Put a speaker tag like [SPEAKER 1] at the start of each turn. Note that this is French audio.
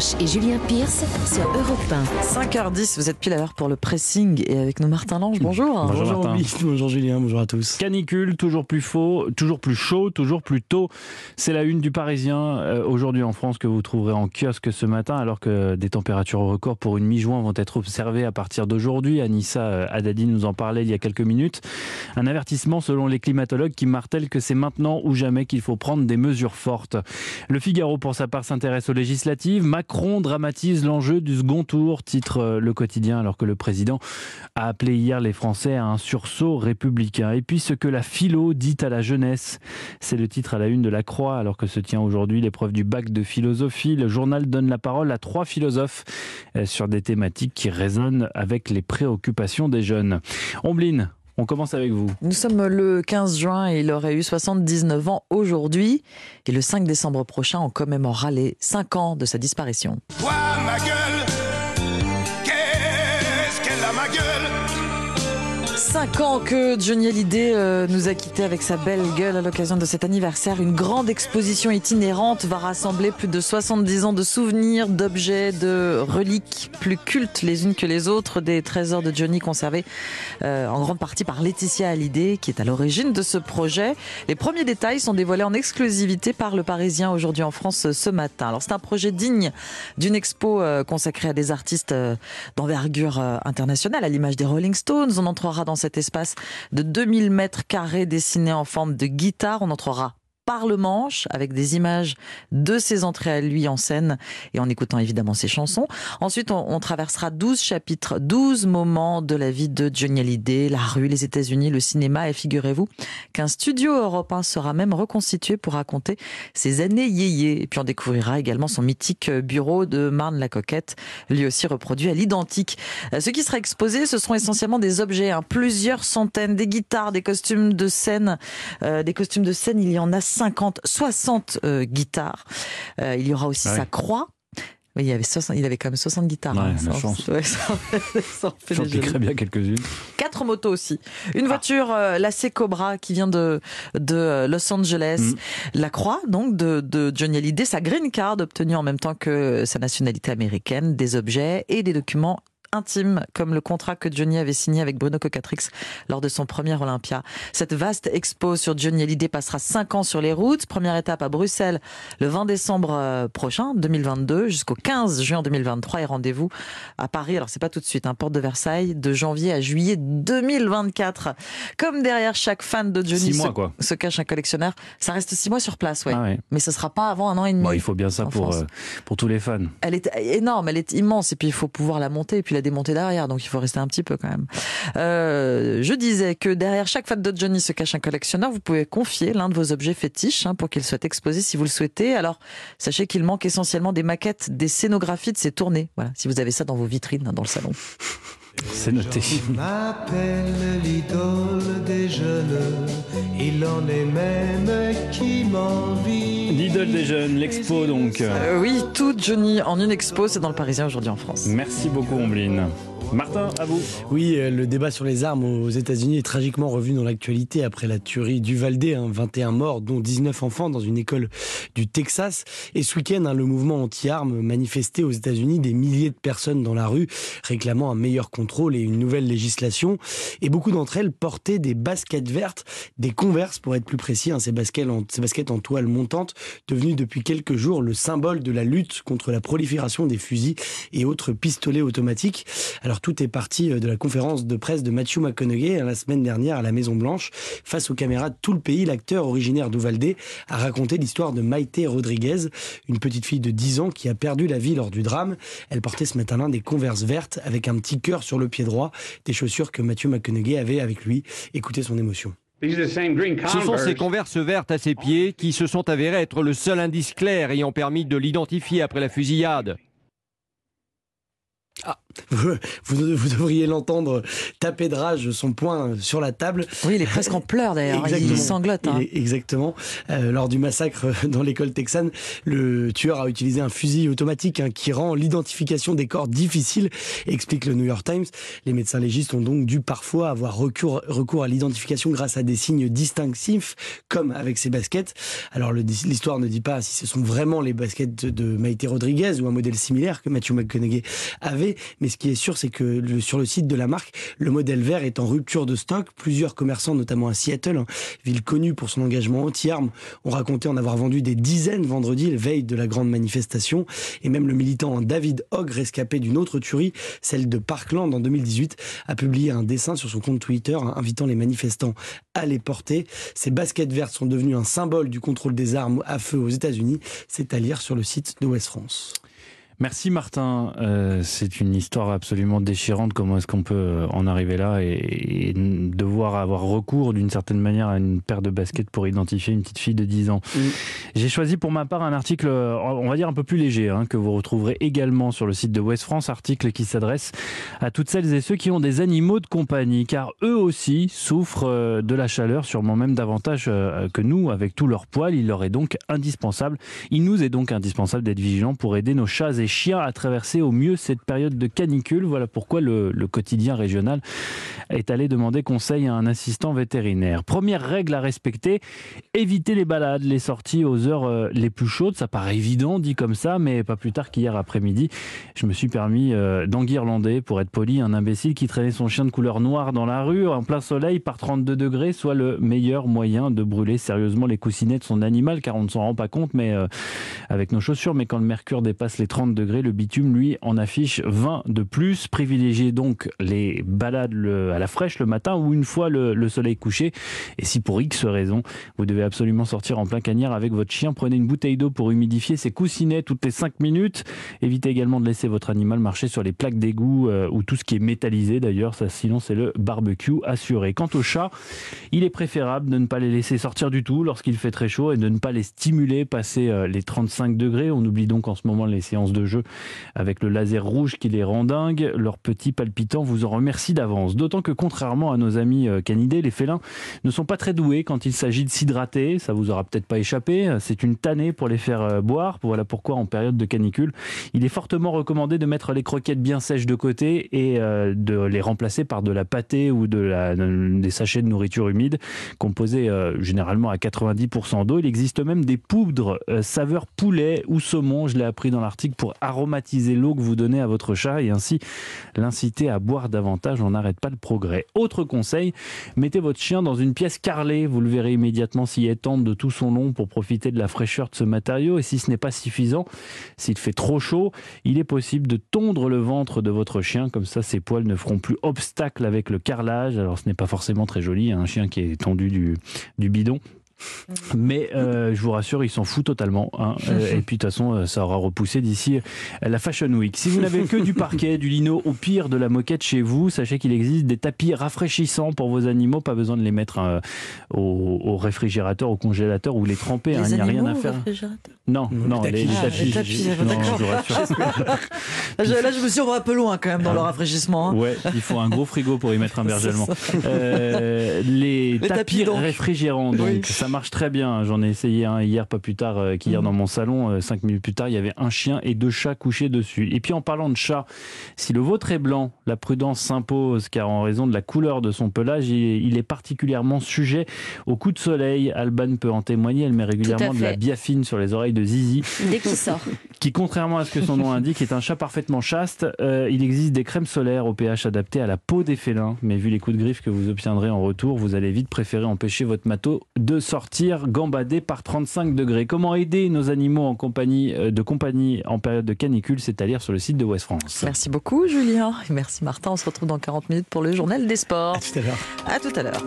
[SPEAKER 1] Roche et Julien Pierce sur Europe 1.
[SPEAKER 2] 5h10, vous êtes pile à l'heure pour le pressing et avec nous Martin Lange, bonjour.
[SPEAKER 3] Bonjour, bonjour Julien, bonjour à tous.
[SPEAKER 4] Canicule, toujours plus faux, toujours plus chaud, toujours plus tôt. C'est la une du Parisien euh, aujourd'hui en France que vous trouverez en kiosque ce matin alors que des températures records pour une mi-juin vont être observées à partir d'aujourd'hui. Anissa euh, Haddadi nous en parlait il y a quelques minutes. Un avertissement selon les climatologues qui martèlent que c'est maintenant ou jamais qu'il faut prendre des mesures fortes. Le Figaro pour sa part s'intéresse aux législatives. Macron dramatise l'enjeu du second tour, titre euh, le quotidien, alors que le président a appelé hier les Français à un sursaut républicain. Et puis ce que la philo dit à la jeunesse, c'est le titre à la une de la Croix, alors que se tient aujourd'hui l'épreuve du bac de philosophie. Le journal donne la parole à trois philosophes euh, sur des thématiques qui résonnent avec les préoccupations des jeunes. Ombline, on commence avec vous.
[SPEAKER 2] Nous sommes le 15 juin et il aurait eu 79 ans aujourd'hui. Et le 5 décembre prochain, on commémorera les 5 ans de sa disparition.
[SPEAKER 5] ma gueule
[SPEAKER 2] 5 ans que Johnny Hallyday euh, nous a quittés avec sa belle gueule à l'occasion de cet anniversaire. Une grande exposition itinérante va rassembler plus de 70 ans de souvenirs, d'objets, de reliques plus cultes les unes que les autres, des trésors de Johnny conservés euh, en grande partie par Laetitia Hallyday qui est à l'origine de ce projet. Les premiers détails sont dévoilés en exclusivité par le Parisien aujourd'hui en France ce matin. Alors c'est un projet digne d'une expo euh, consacrée à des artistes d'envergure internationale, à l'image des Rolling Stones. On entrera dans cet espace de 2000 mètres carrés dessiné en forme de guitare. On entrera par le manche avec des images de ses entrées à lui en scène et en écoutant évidemment ses chansons. Ensuite, on, traversera 12 chapitres, 12 moments de la vie de Johnny Hallyday, la rue, les États-Unis, le cinéma et figurez-vous qu'un studio européen sera même reconstitué pour raconter ses années yéyé. Et puis on découvrira également son mythique bureau de Marne-la-Coquette, lui aussi reproduit à l'identique. Euh, ce qui sera exposé, ce seront essentiellement des objets, hein, plusieurs centaines, des guitares, des costumes de scène, euh, des costumes de scène, il y en a 50, 60 euh, guitares. Euh, il y aura aussi sa croix. il, y avait 60, il avait quand même 60 guitares.
[SPEAKER 4] Ouais, hein, chance. Ouais, ça, ça J'en piquerais bien quelques-unes.
[SPEAKER 2] Quatre motos aussi. Une ah. voiture, euh, la C Cobra, qui vient de, de Los Angeles. Mm. La croix, donc, de, de Johnny Hallyday. Sa green card, obtenue en même temps que sa nationalité américaine. Des objets et des documents intime, comme le contrat que Johnny avait signé avec Bruno Cocatrix lors de son premier Olympia. Cette vaste expo sur Johnny Hallyday passera cinq ans sur les routes. Première étape à Bruxelles le 20 décembre euh, prochain, 2022, jusqu'au 15 juin 2023 et rendez-vous à Paris. Alors c'est pas tout de suite, un hein, porte de Versailles, de janvier à juillet 2024. Comme derrière chaque fan de Johnny se, cache un collectionneur, ça reste six mois sur place, ouais. Ah Mais ce sera pas avant un an et demi.
[SPEAKER 4] il faut bien ça pour, euh, pour tous les fans.
[SPEAKER 2] Elle est énorme, elle est immense et puis il faut pouvoir la monter et puis démonter derrière, donc il faut rester un petit peu quand même. Euh, je disais que derrière chaque fan de Johnny se cache un collectionneur. Vous pouvez confier l'un de vos objets fétiches hein, pour qu'il soit exposé si vous le souhaitez. Alors sachez qu'il manque essentiellement des maquettes, des scénographies de ces tournées. Voilà, si vous avez ça dans vos vitrines hein, dans le salon.
[SPEAKER 4] C'est noté.
[SPEAKER 6] m'appelle l'idole des jeunes, il en est même qui m'envie.
[SPEAKER 4] L'idole des jeunes, l'expo donc.
[SPEAKER 2] Euh, oui, tout Johnny en une expo, c'est dans le Parisien aujourd'hui en France.
[SPEAKER 4] Merci beaucoup Ombline. Martin, à vous.
[SPEAKER 3] Oui, euh, le débat sur les armes aux États-Unis est tragiquement revu dans l'actualité après la tuerie du Valdé, 21 morts, dont 19 enfants dans une école du Texas. Et ce week-end, hein, le mouvement anti-armes manifestait aux États-Unis des milliers de personnes dans la rue réclamant un meilleur contrôle et une nouvelle législation. Et beaucoup d'entre elles portaient des baskets vertes, des converses pour être plus précis, hein, ces, baskets en, ces baskets en toile montante, devenues depuis quelques jours le symbole de la lutte contre la prolifération des fusils et autres pistolets automatiques. Alors tout est parti euh, de la conférence de presse de Matthew McConaughey hein, la semaine dernière à la Maison Blanche. Face aux caméras de tout le pays, l'acteur originaire d'Uvalde a raconté l'histoire de Maite Rodriguez, une petite fille de 10 ans qui a perdu la vie lors du drame. Elle portait ce matin-là des converses vertes avec un petit cœur sur le pied droit, des chaussures que Matthew McConaughey avait avec lui. Écoutez son émotion.
[SPEAKER 7] Ce sont ces converses vertes à ses pieds qui se sont avérées être le seul indice clair ayant permis de l'identifier après la fusillade.
[SPEAKER 3] Ah, vous, vous, devriez l'entendre taper de rage son poing sur la table.
[SPEAKER 2] Oui, il est presque en pleurs d'ailleurs, il sanglote. Hein.
[SPEAKER 3] Exactement. Euh, lors du massacre dans l'école texane, le tueur a utilisé un fusil automatique hein, qui rend l'identification des corps difficile, explique le New York Times. Les médecins légistes ont donc dû parfois avoir recours, recours à l'identification grâce à des signes distinctifs, comme avec ces baskets. Alors l'histoire ne dit pas si ce sont vraiment les baskets de Maïté Rodriguez ou un modèle similaire que Matthew McConaughey avait, mais ce qui est sûr, c'est que sur le site de la marque, le modèle vert est en rupture de stock. Plusieurs commerçants, notamment à Seattle, hein, ville connue pour son engagement anti-armes, ont raconté en avoir vendu des dizaines vendredi, le veille de la grande manifestation. Et même le militant David Hogg, rescapé d'une autre tuerie, celle de Parkland en 2018, a publié un dessin sur son compte Twitter hein, invitant les manifestants à les porter. Ces baskets vertes sont devenues un symbole du contrôle des armes à feu aux États-Unis. C'est à lire sur le site de West France.
[SPEAKER 4] Merci Martin. Euh, c'est une histoire absolument déchirante. Comment est-ce qu'on peut euh, en arriver là et, devoir avoir recours d'une certaine manière à une paire de baskets pour identifier une petite fille de 10 ans. J'ai choisi pour ma part un article, euh, on va dire un peu plus léger, hein, que vous retrouverez également sur le site de West France, article qui s'adresse à toutes celles et ceux qui ont des animaux de compagnie, car eux aussi souffrent de la chaleur, sûrement même davantage que nous, avec tout leur poil. Il leur est donc indispensable, il nous est donc indispensable d'être vigilants pour aider nos chats et chiens à traverser au mieux cette période de canicule. Voilà pourquoi le, quotidien régional est allé demander conseil à un assistant vétérinaire. Première règle à respecter, éviter les balades, les sorties aux heures euh, les plus chaudes. Ça paraît évident dit comme ça, mais pas plus tard qu'hier après-midi, je me suis permis euh, d'enguirlander, pour être poli, un imbécile qui traînait son chien de couleur noire dans la rue en plein soleil par 32 degrés, soit le meilleur moyen de brûler sérieusement les coussinets de son animal, car on ne s'en rend pas compte, mais euh, avec nos chaussures, mais quand le mercure dépasse les 30 degrés, le bitume, lui, en affiche 20 de plus. Privilégiez donc les balades à la fraîche le matin ou une fois le, soleil couché. Et si pour X raison, vous devez absolument sortir en plein cagnard avec votre chien, prenez une bouteille d'eau pour humidifier ses coussinets toutes les 5 minutes. Évitez également de laisser votre animal marcher sur les plaques d'égout euh, ou tout ce qui est métallisé d'ailleurs, sinon c'est le barbecue assuré. Quant aux chats, il est préférable de ne pas les laisser sortir du tout lorsqu'il fait très chaud et de ne pas les stimuler passer euh, les 35 degrés. On oublie donc en ce moment les séances de jeu avec le laser rouge qui les rend dingues. Leurs petits palpitants vous en remercient d'avance. D'autant que contrairement à nos amis euh, canidés, les félins ne sont pas très doués quand il s'agit de s'hydrater. Ça vous aura peut-être pas échappé. C'est une tannée pour les faire euh, boire. Voilà pourquoi en période de canicule, il est fortement recommandé de mettre les croquettes bien sèches de côté et euh, de les remplacer par de la pâtée ou des sachets de nourriture humide composés généralement à 90% d'eau. Il existe même des poudres saveur poulet ou saumon, je l'ai appris dans l'article, pour aromatiser l'eau que vous donnez à votre chat et ainsi l'inciter à boire davantage. On n'arrête pas le progrès. Autre conseil, mettez votre chien dans une pièce carrelée. Vous le verrez immédiatement s'y étendre de tout son long pour profiter de la fraîcheur de ce matériau. Et si ce n'est pas suffisant, s'il fait trop chaud, il est possible de tondre le ventre de votre chien. Comme ça, ses poils ne feront plus obstacle avec le carrelage. Alors ce n'est pas forcément très joli, hein, un chien qui est tondu du, du bidon. Mais euh, je vous rassure, ils s'en foutent totalement. Hein. Euh, et puis de toute façon, euh, ça aura repoussé d'ici la Fashion Week. Si vous n'avez que du parquet, du lino, au pire de la moquette chez vous, sachez qu'il existe des tapis rafraîchissants pour vos animaux. Pas besoin de les mettre au, réfrigérateur, au congélateur ou les tremper.
[SPEAKER 2] Hein.
[SPEAKER 3] Il
[SPEAKER 2] n'y a rien à
[SPEAKER 3] faire.
[SPEAKER 4] Non, non, les, tapis.
[SPEAKER 2] Là, je me suis un peu loin quand même dans le rafraîchissement. Hein.
[SPEAKER 4] Ouais, il faut un gros frigo pour y mettre un berger allemand. les, tapis, réfrigérants, donc ça marche très bien. J'en ai essayé un hier, pas plus tard euh, qu'hier, dans mhm. mon salon. Euh, cinq minutes plus tard, il y avait un chien et deux chats couchés dessus. Et puis en parlant de chat, si le vôtre est blanc, la prudence s'impose car en raison de la couleur de son pelage, il est particulièrement sujet aux coups de soleil. Alban peut en témoigner. Elle met régulièrement de la biafine sur les oreilles de Zizi.
[SPEAKER 8] Dès qu'il sort.
[SPEAKER 4] Qui, contrairement à ce que son nom indique, est un chat parfaitement chaste. Euh, il existe des crèmes solaires au pH adapté à la peau des félins. Mais vu les coups de griffe que vous obtiendrez en retour, vous allez vite préférer empêcher votre matos de sortir gambadé par 35 degrés. Comment aider nos animaux en compagnie, euh, de compagnie en période de canicule C'est à dire sur le site de West France.
[SPEAKER 2] Merci beaucoup Julien. Merci Martin. On se retrouve dans 40 minutes pour le journal des sports.
[SPEAKER 3] À tout à l'heure.
[SPEAKER 2] À tout à l'heure.